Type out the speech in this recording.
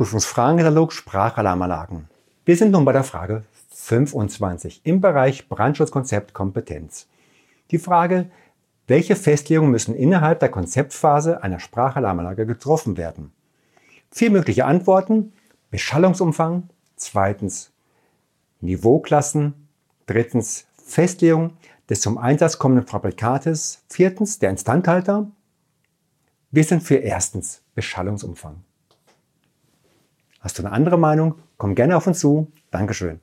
Prüfungsfragenkatalog Sprachalarmanlagen. Wir sind nun bei der Frage 25 im Bereich Brandschutzkonzept Kompetenz. Die Frage, welche Festlegungen müssen innerhalb der Konzeptphase einer Sprachalarmanlage getroffen werden? Vier mögliche Antworten. Beschallungsumfang. Zweitens Niveauklassen. Drittens Festlegung des zum Einsatz kommenden Fabrikates. Viertens der Instandhalter. Wir sind für erstens Beschallungsumfang. Hast du eine andere Meinung? Komm gerne auf uns zu. Dankeschön.